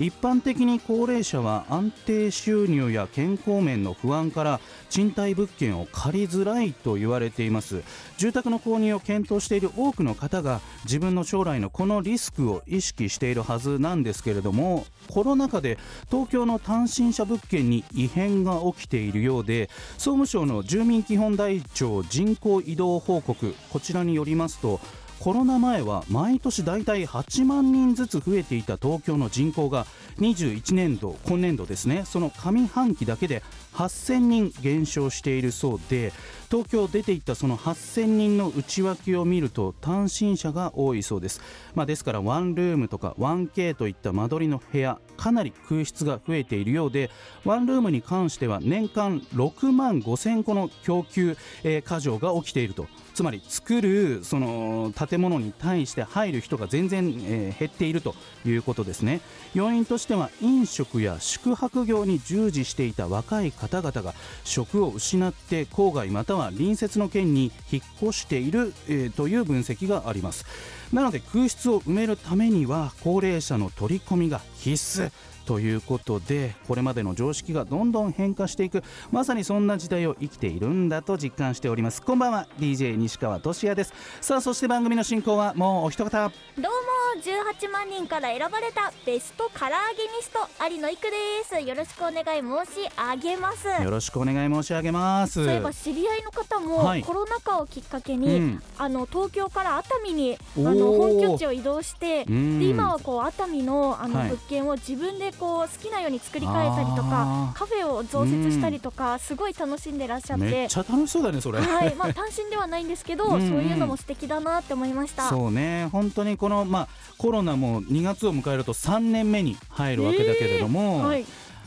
一般的に高齢者は安定収入や健康面の不安から賃貸物件を借りづらいと言われています。住宅の購入を検討している多くの方が自分の将来のこのリスクを意識しているはずなんですけれどもコロナ禍で東京の単身者物件に異変が起きているようで総務省の住民基本台帳人口移動報告こちらによりますとコロナ前は毎年大体8万人ずつ増えていた東京の人口が21年度今年度ですね。その上半期だけで8000人減少しているそうで東京出ていったその8000人の内訳を見ると単身者が多いそうです、まあ、ですからワンルームとか 1K といった間取りの部屋かなり空室が増えているようでワンルームに関しては年間6万5000個の供給、えー、過剰が起きていると。つまり作るその建物に対して入る人が全然、えー、減っているということですね。要因としては飲食や宿泊業に従事していた若い方々が職を失って郊外または隣接の県に引っ越している、えー、という分析があります。なので空室を埋めるためには高齢者の取り込みが必須ということでこれまでの常識がどんどん変化していく。まさにそんな時代を生きているんだと実感しております。こんばんは。DJ 西川俊也です。さあそして番組の進行はもうお一方。どうも。18万人から選ばれたベスト唐揚げミスト有野育です。よろしくお願い申し上げます。よろしくお願い申し上げます。そういえば知り合いの方も、はい、コロナ禍をきっかけに、うん、あの東京から熱海にあの本拠地を移動してで今はこう熱海のあの物件を自分でこう好きなように作り変えたりとかカフェを増設したりとか、すごい楽しんでらっしゃって。めっちゃ楽しそうだねそれ。はい。まあ単身ではないんですけどそういうのも素敵だなって思いました。そうね。本当にこのまあコロナも2月を迎えると3年目に入るわけだけれども、えーはい。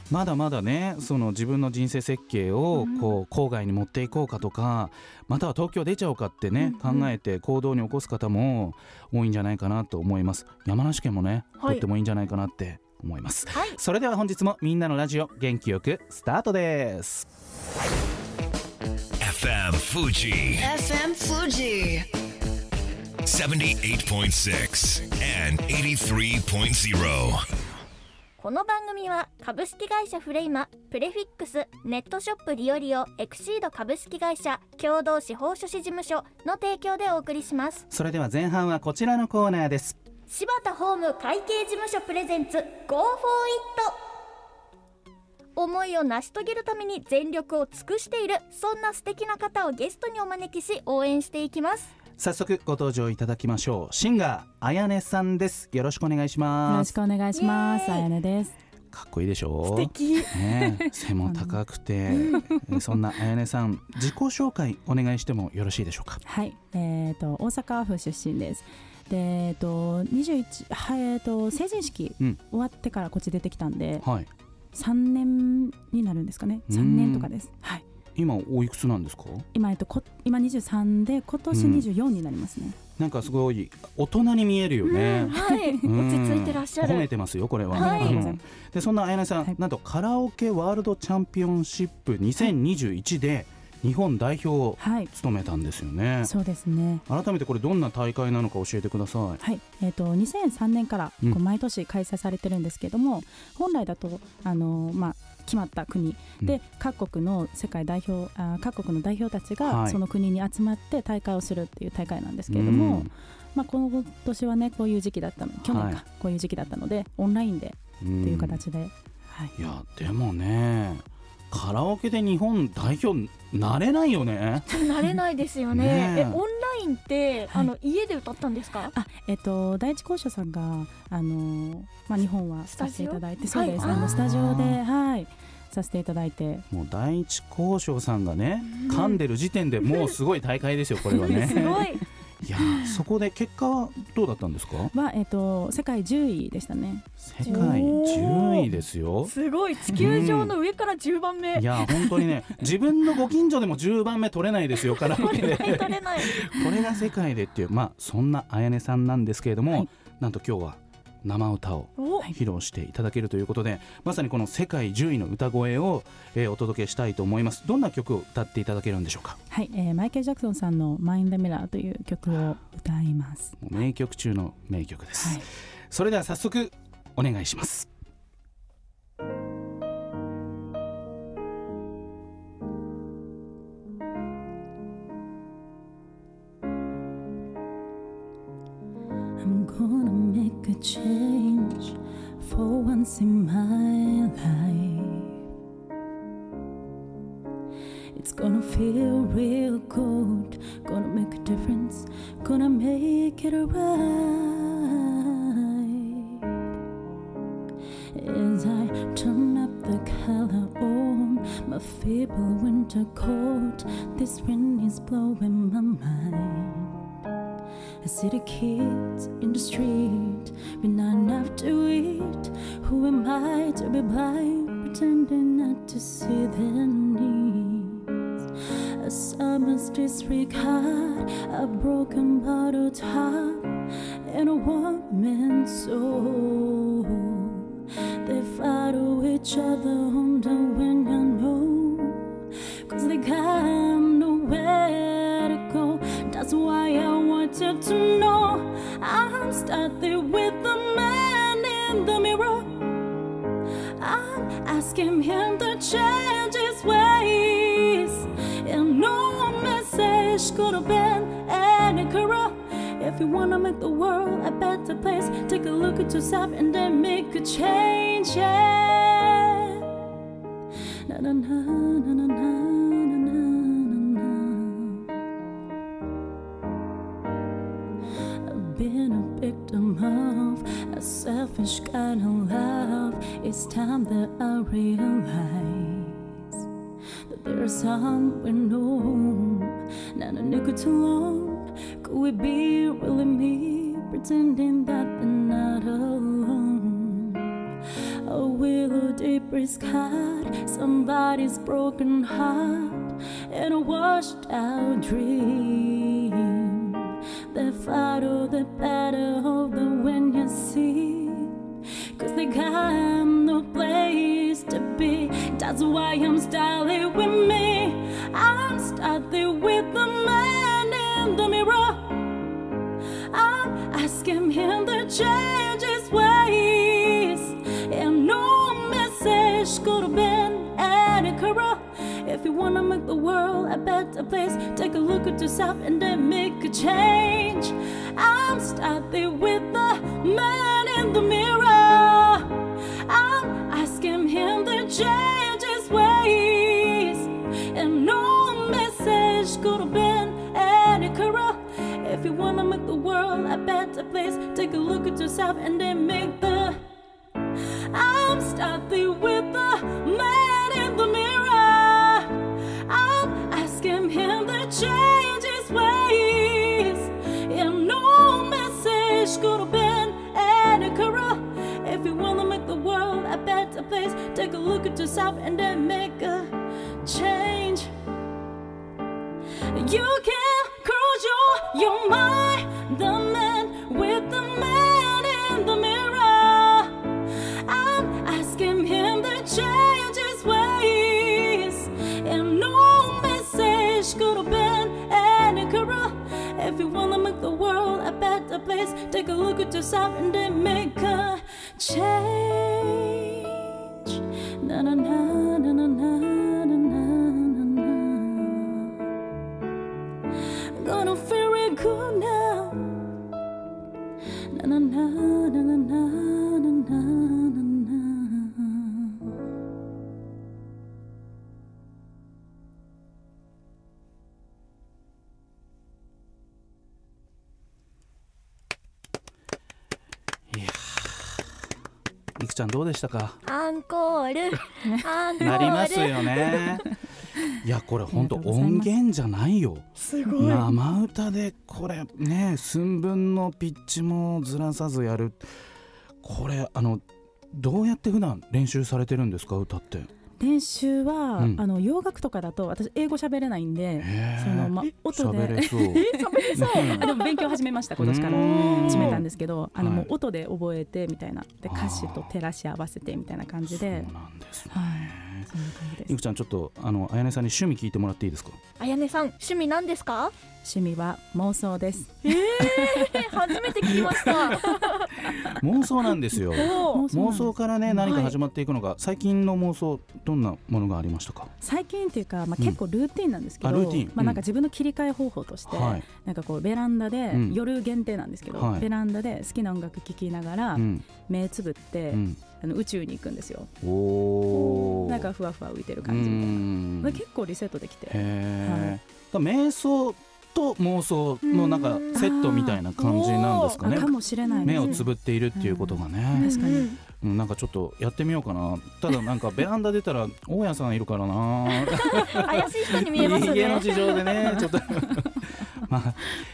まだまだねその自分の人生設計をこう郊外に持っていこうかとかまたは東京出ちゃおうかってね、考えて行動に起こす方も多いんじゃないかなと思います。山梨県もね、とってもいいんじゃないかなって思います、はい、それでは本日もみんなのラジオ元気よくスタートです。FM Fuji FM Fuji 78.6 and 83.0この番組は株式会社フレイマプレフィックスネットショップリオリオエクシード株式会社共同司法書士事務所の提供でお送りします。それでは前半はこちらのコーナーです。柴田ホーム会計事務所プレゼンツ Go for It 思いを成し遂げるために全力を尽くしているそんな素敵な方をゲストにお招きし応援していきます早速ご登場いただきましょう。シンガーあやねさんです。よろしくお願いします。よろしくお願いします。あやねです。かっこいいでしょう。素敵、ね、背も高くてそんなあやねさん自己紹介お願いしてもよろしいでしょうか？はい。えーと、大阪府出身です。でえっ、ー、と21はえっ、ー、と成人式終わってからこっち出てきたんで、うん、はい、3年になるんですかね。3年とかです。はい今おいくつなんですか？今,、えっと、こ今23で今年24になりますね、うん、なんかすごい大人に見えるよね、はい、落ち着いてらっしゃる。褒めてますよこれは、はい、でそんなあやねさん、はい、なんとカラオケワールドチャンピオンシップ2021で、日本代表を務めたんですよね、はい、そうですね。改めてこれどんな大会なのか教えてください。はい。えーと、と2003年からこう毎年開催されてるんですけども、うん、本来だとあの、まあ、決まった国。で、各国の世界代表あ各国の代表たちがその国に集まって大会をするっていう大会なんですけれども、はい、まあ、今年はねこういう時期だったの去年か、こういう時期だったのでオンラインでっていう形で、はい、いやでもねカラオケで日本代表なれないよね。なれないですよね。ねえ。オンラインって、はい、あの家で歌ったんですかあえっ、と第一校舎さんがあのまあ日本はさせていただいてそうです、はい、あのスタジオではいさせていただいてもう第一交渉さんがね、噛んでる時点でもうすごい大会ですよこれはねすごいいやそこで結果はどうだったんですか？は、えーと、世界10位でしたね。世界10位ですよ。すごい。地球上の上から10番目、うん、いや本当にね自分のご近所でも10番目取れないですよカラオケで。これが世界でっていうまあそんなあやねさんなんですけれども、はい、なんと今日は生歌を披露していただけるということでまさにこの世界10位の歌声を、えー、お届けしたいと思います。どんな曲を歌っていただけるんでしょうか？はい、えー、マイケル・ジャクソンさんの「マインドミラーという曲を歌います。名曲中の名曲です、はい、それでは早速お願いします my winter coat, this wind is blowing my mind. I see the kids in the street with not enough to eat. Who am I to be blind, pretending not to see their needs? A summer's disregard, a broken bottle top, and a woman's soul. They follow each other on the wind, you know, cause they got nowhere to go. That's why I wanted to know. I'm starting with the man in the mirror. I'm asking him to change his ways. And no message could have been any clearer. If you wanna make the world a better place, take a look at yourself and then make a change. Yeah. Na na na time that I realize that there's someone new, not a nickel too long. Could it be really me pretending that they're not alone? A willow deep is cut, somebody's broken heart, and a washed out dream the farther the better They got no place to be. That's why I'm starting with me. I'm starting with the man in the mirror. I'm asking him to change his ways. And no message could have been any clearer. If you wanna make the world a better place, take a look at yourself and then make a change. I'm starting with the man in the mirror. Better place, take a look at yourself and then make the I'm starting with the man in the mirror I'm asking him to change his ways. And no message could have been any clearer. If you wanna make the world a better place, take a look at yourself and then make a change. You can cruise your, your mind, to stop and make a change. いくちゃんどうでしたかアンコール。アンコール。なりますよね。いやこれ本当音源じゃないよ。すごい。生歌でこれね寸分のピッチもずらさずやる。これあのどうやって普段練習されてるんですか歌って練習は、うん、あの洋楽とかだと私英語喋れないんでその、ま、音で。喋れそう。でも勉強始めました今年から。始めたんですけどあの、もう音で覚えてみたいな。で歌詞と照らし合わせてみたいな感じで。そうなんですね、はい、いくちゃんちょっとあのあやねさんに趣味聞いてもらっていいですか？あやねさん趣味なんですか？趣味は妄想です。えー、初めて聞きました。妄想なんですよ。妄想からね何か始まっていくのが、はい、最近の妄想どんなものがありましたか？最近っていうか、まあ、結構ルーティンなんですけど、うん、まあ、なんか自分の切り替え方法として、うん、なんかこうベランダで、うん、夜限定なんですけど、はい、ベランダで好きな音楽聴きながら、目つぶって、あの宇宙に行くんですよ。おなんかふわふわ浮いてる感じみたいな。結構リセットできて、はい、瞑想と妄想のなんかセットみたいな感じなんですかね。かもしれない目をつぶっているっていうことがね。確かに。なんかちょっとやってみようかな。ただなんかベランダ出たら大家さんいるからな。怪しい人に見えますね。家の事情でね ちょっと。まあ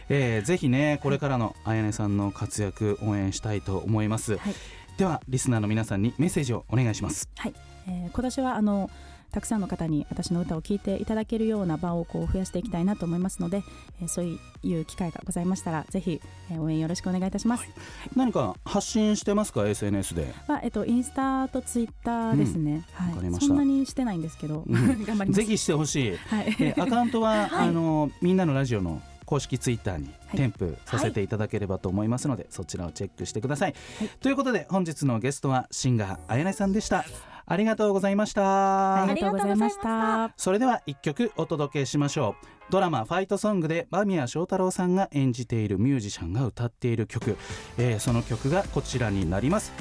えー、ぜひねこれからのあやねさんの活躍応援したいと思います、はい、ではリスナーの皆さんにメッセージをお願いします。はい、えー、今年はあのたくさんの方に私の歌を聴いていただけるような場をこう増やしていきたいなと思いますので、えー、そういう機会がございましたらぜひ、えー、応援よろしくお願いいたします、はい、何か発信してますか？SNS で。は、えっと、インスタとツイッターですね、うん、はい、そんなにしてないんですけど、うん、頑張ります。ぜひしてほしい、はい、えー、アカウントは、はい、あのみんなのラジオの公式ツイッターに添付させていただければと思いますので、はい、そちらをチェックしてください、はい、ということで本日のゲストはシンガーあやねさんでしたありがとうございました。ありがとうございました。それでは一曲お届けしましょう。ドラマ「ファイトソング」で間宮祥太朗さんが演じているミュージシャンが歌っている曲、えー、その曲がこちらになります。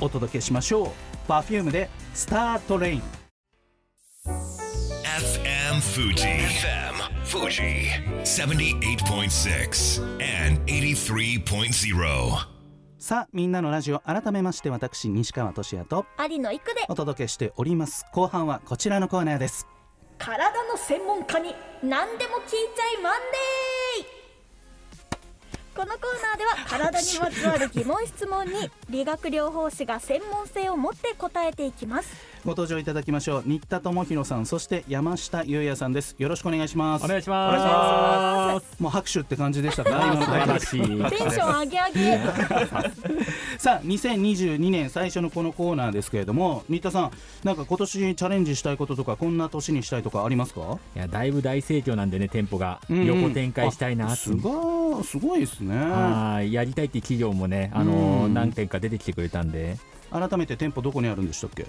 お届けしましょう。Perfume で「スタートレイン」FM Fuji FM Fuji 78.6 and 83.0さあみんなのラジオ改めまして私西川俊也と有野育で。お届けしております。後半はこちらのコーナーです。体の専門家に何でも聞いちゃいマンデ体にまつわる疑問質問に理学療法士が専門性を持って答えていきます。ご登場いただきましょう。新田智弘さんそして山下優也さんです。よろしくお願いします。お願いします。もう拍手って感じでしたか？今のテンション上げ上げ。さあ2022年最初のこのコーナーですけれども新田さんなんか今年チャレンジしたいこととかこんな年にしたいとかありますか？いやだいぶ大盛況なんでね店舗が。横展開したいな、うん、すごいすごいですね。はいやりたいって企業もねあのー、何店か出てきてくれたんで改めて店舗どこにあるんでしたっけ？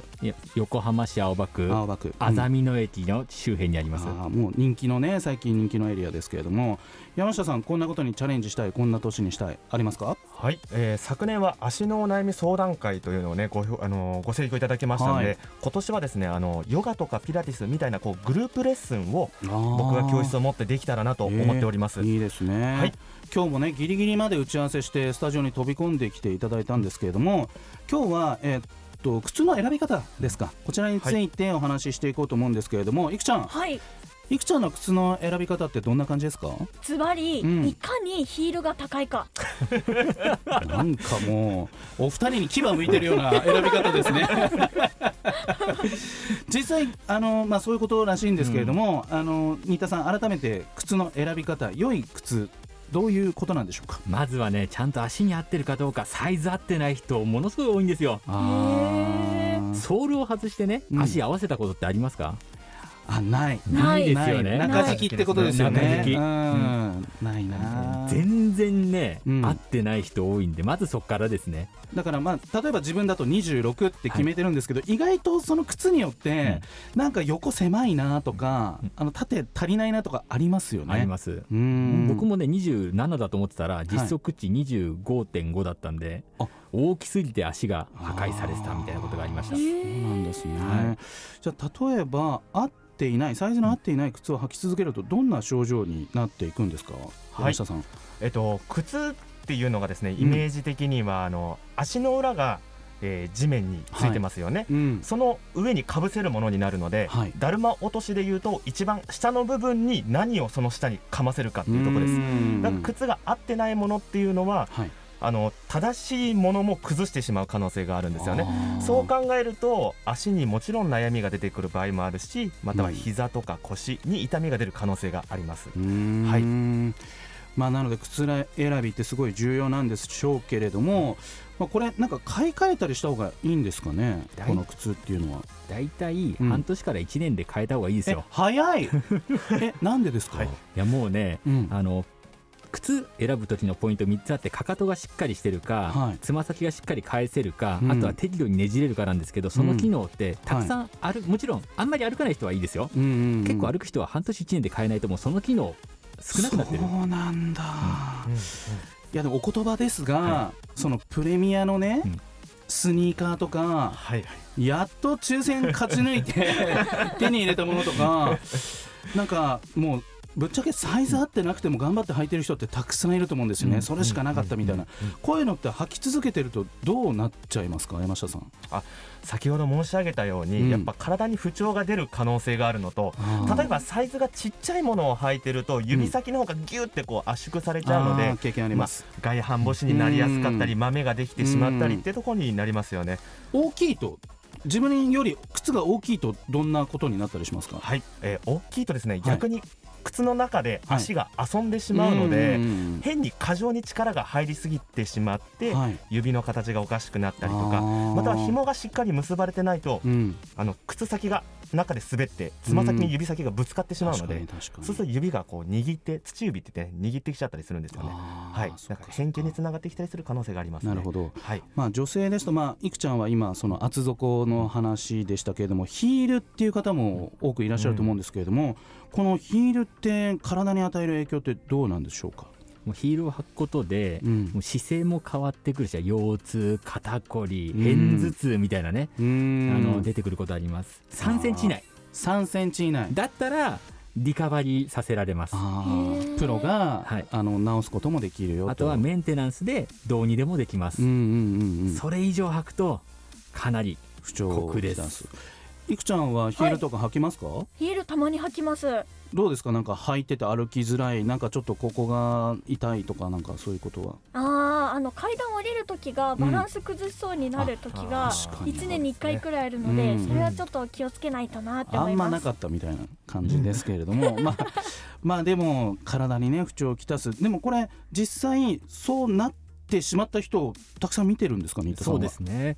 横浜市青葉区青葉区。あざみ野駅の周辺にあります、あもう人気のね最近人気のエリアですけれども。山下さんこんなことにチャレンジしたいこんな年にしたいありますか？はい、えー、昨年は足のお悩み相談会というのをねごあのご請求いただきましたので、はい、今年はですねあのヨガとかピラティスみたいなこうグループレッスンを僕が教室を持ってできたらなと思っております、えー、いいですね。はい。今日もねギリギリまで打ち合わせしてスタジオに飛び込んできていただいたんですけれども今日は、えー、っと靴の選び方ですか。こちらについてお話ししていこうと思うんですけれども、はい、いくちゃん、はい、いくちゃんの靴の選び方ってどんな感じですか？ズバリ、うん、いかにヒールが高いか。なんかもうお二人に牙向いてるような選び方ですね。実際あの、まあ、そういうことらしいんですけれども、うん、あの新田さん改めて靴の選び方良い靴どういうことなんでしょうか？まずはねちゃんと足に合ってるかどうかサイズ合ってない人ものすごい多いんですよ。ソールを外してね足合わせたことってありますか、あない。ないですよね。中敷きってことですよね。中敷き、うん、ないな。全然ね、うん、合ってない人多いんでまずそこからですね。だからまあ例えば自分だと26って決めてるんですけど、はい、意外とその靴によって、うん、なんか横狭いなとか、うん、あの縦足りないなとかありますよね。あります。僕もね27だと思ってたら実測値25.5だったんで、はい大きすぎて足が破壊されてたみたいなことがありました。そうなんですね。はい、じゃあ例えば合っていないサイズの合っていない靴を履き続けるとどんな症状になっていくんですか、はい、さん。えっと靴っていうのがですねイメージ的には、あの足の裏がえー、地面についてますよね、はい。うん、その上にかぶせるものになるので、はい、だるま落としでいうと一番下の部分に何をその下にかませるかっていうところです。だから靴が合ってないものっていうのは、はいあの正しいものも崩してしまう可能性があるんですよね。そう考えると足にもちろん悩みが出てくる場合もあるしまたは膝とか腰に痛みが出る可能性があります。はい。まあ、なので靴選びってすごい重要なんでしょうけれども、まあ、これなんか買い替えたりした方がいいんですかね？この靴っていうのは。大体半年から1年で変えた方がいいですよ、うん、早い。えなんでですか、はい、いやもうね、うん、あの靴選ぶ時のポイント3つあってかかとがしっかりしてるかつま、はい、先がしっかり返せるか、うん、あとは適度にねじれるかなんですけどその機能ってたくさんある、はい、もちろんあんまり歩かない人はいいですよ、うんうんうん、結構歩く人は半年1年で変えないともうその機能少なくなってる。そうなんだ、うんうんうん、いやでもお言葉ですが、はい、そのプレミアのね、スニーカーとか、はい、やっと抽選勝ち抜いて 手に入れたものとかなんかもうぶっちゃけサイズ合ってなくても頑張って履いてる人ってたくさんいると思うんですよね、うん、それしかなかったみたいな、こういうのって履き続けてるとどうなっちゃいますか？山下さん。あ先ほど申し上げたように、うん、やっぱ体に不調が出る可能性があるのと例えばサイズがちっちゃいものを履いてると指先の方がギュってこう圧縮されちゃうので、経験あります、まあ、外反母趾になりやすかったり、豆ができてしまったりってところになりますよね。大きいと自分より靴が大きいとどんなことになったりしますか？はい、えー、大きいとですね、逆に靴の中で足が遊んでしまうので、はい、変に過剰に力が入りすぎてしまって、はい、指の形がおかしくなったりとかまたは紐がしっかり結ばれてないと、うん、あの靴先が中で滑ってつま先に指先がぶつかってしまうので、うん、そうすると指がこう握って土指って言って、ね、握ってきちゃったりするんですよね。はい、なんか変形につながってきたりする可能性があります、ね、なるほど。はい。まあ女性ですとまあいくちゃんは今その厚底の話でしたけれどもヒールっていう方も多くいらっしゃると思うんですけれども、うん、このヒールって体に与える影響ってどうなんでしょうか？もうヒールを履くことで、うん、もう姿勢も変わってくるし腰痛肩こり片頭痛みたいなね、あの出てくることあります。3センチ以内。3センチ以内。だったらリカバリーさせられます。プロが、はい、あの直すこともできるよあとはメンテナンスでどうにでもできます、うんうんうんうん、それ以上履くとかなり不調ですいくちゃんはヒールとか履きますか、はい、ヒールたまに履きます。どうですか？なんか履いてて歩きづらいなんかちょっとここが痛いとかなんかそういうことは。あああの階段降りる時がバランス崩しそうになる時が1年に1回くらいあるので、それはちょっと気をつけないとなって思います。あんまなかったみたいな感じですけれども、まあまあでも体にね不調をきたす。でもこれ実際そうなってしまった人をたくさん見てるんですかねそうですね。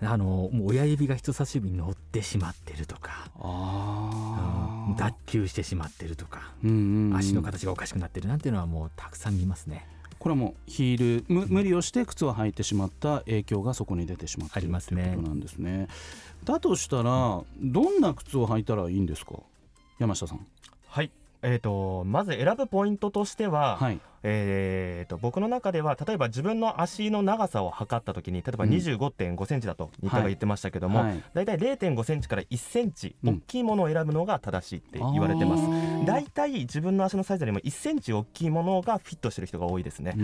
あのもう親指が人差し指に乗ってしまってるとか。あ、うん、脱臼してしまってるとか、うんうんうん、足の形がおかしくなってるなんていうのはもうたくさん見ますね。これはもうヒール無理をして靴を履いてしまった影響がそこに出てしまっているということなんですね。だとしたらどんな靴を履いたらいいんですか？山下さん。はい。えーと、まず選ぶポイントとしては、はい、えーと、僕の中では例えば自分の足の長さを測った時に例えば2 5 5センチだと新田が言ってましたけども、はい、大体0 5センチから1センチ大きいものを選ぶのが正しいって言われてます、うん、大体自分の足のサイズよりも1センチ大きいものがフィットしてる人が多いですね。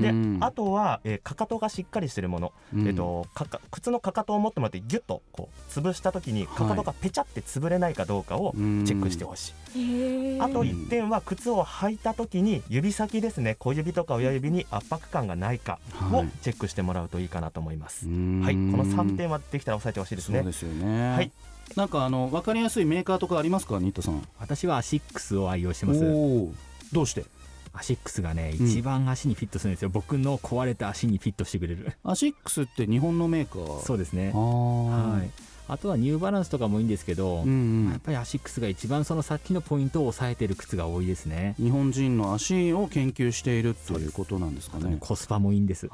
であとは、えー、かかとがしっかりしてるもの、うん、えーと、かか靴のかかとを持ってもらってギュッとこう潰した時にかかとがペチャって潰れないかどうかをチェックしてほしい、あと1点は靴を履いた時に指先ですね小指とか親指に圧迫感がないかをチェックしてもらうといいかなと思います。はい、はい、この3点はできたら押さえてほしいですね。そうですよね。はい。なんかあの分かりやすいメーカーとかありますか、新田さん。私はアシックスを愛用してます。どうして？アシックスがね、一番足にフィットするんですよ、僕の壊れた足にフィットしてくれるアシックスって日本のメーカー？そうですねはいあとはニューバランスとかもいいんですけど、うんうん、やっぱりアシックスが一番そのさっきのポイントを抑えてる靴が多いですね。日本人の足を研究しているということなんですかね。コスパもいいんです。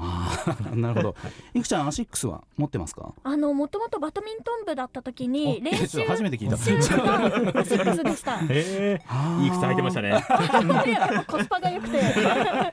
なるほど。い。くちゃんアシックスは持ってますか？あのもともとバドミントン部だった時に練習初めて聞いた。アシックスでした。えー、いい靴履いてましたね。コスパが良くて。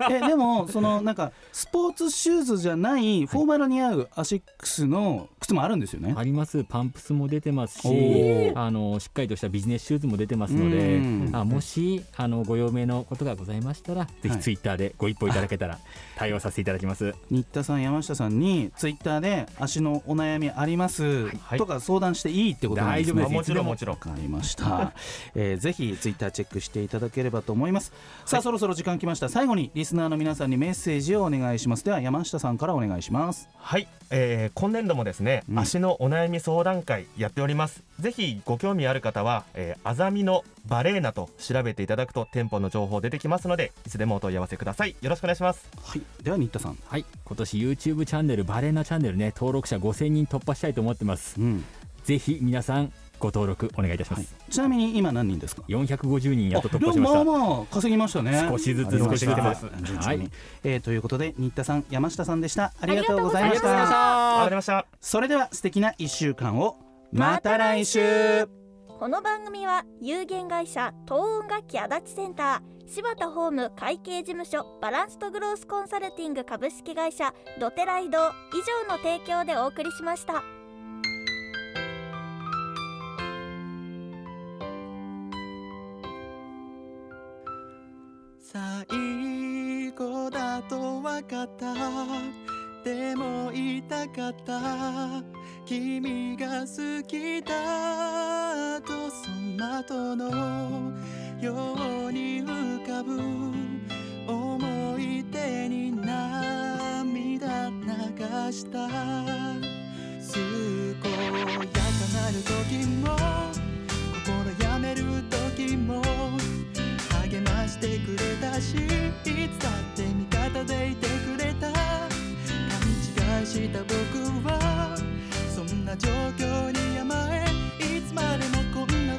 えでもそのなんかスポーツシューズじゃないフォーマルに合うアシックスの靴もあるんですよね。あります。パンプスも出てますしあのしっかりとしたビジネスシューズも出てますのであもしあのご用命のことがございましたらぜひツイッターでご一報いただけたら対応させていただきます、新田さん山下さんにツイッターで足のお悩みあります、はい、とか相談していいってことなんですね。もちろんも。ちろん。わかりました、えー、ぜひツイッターチェックしていただければと思います、はい、さあそろそろ時間きました。最後にリスナーの皆さんにメッセージをお願いします。では山下さんからお願いします。はい、えー、今年度もですね、うん、足のお悩み相談会やっております。ぜひご興味ある方は、えー、あざみのバレーナと調べていただくと店舗の情報出てきますのでいつでもお問い合わせください。よろしくお願いします。はい。では新田さん。はい。今年 YouTube チャンネルバレーナチャンネルね登録者5000人突破したいと思ってます、うん、ぜひ皆さんご登録お願いいたします、はい、ちなみに今何人ですか？450人やっと突破しました。まあまあ稼ぎましたね少しずつ少しずつ。ますはい、えー、ということで新田さん山下さんでした。ありがとうございました。ありがとうございました。それでは素敵な1週間を。また来週。この番組は有限会社東音楽器足立センター柴田ホーム会計事務所バランスとグロースコンサルティング株式会社ドテライド以上の提供でお送りしました。最後だと分かった。でも痛かった。君が好きだとその後のように浮かぶ。思い出に涙流した。健やかなる時も心やめる時も。励ましてくれたしいつだって味方でいてくれた。勘違いした僕はそんな状況に甘えいつまでもこんな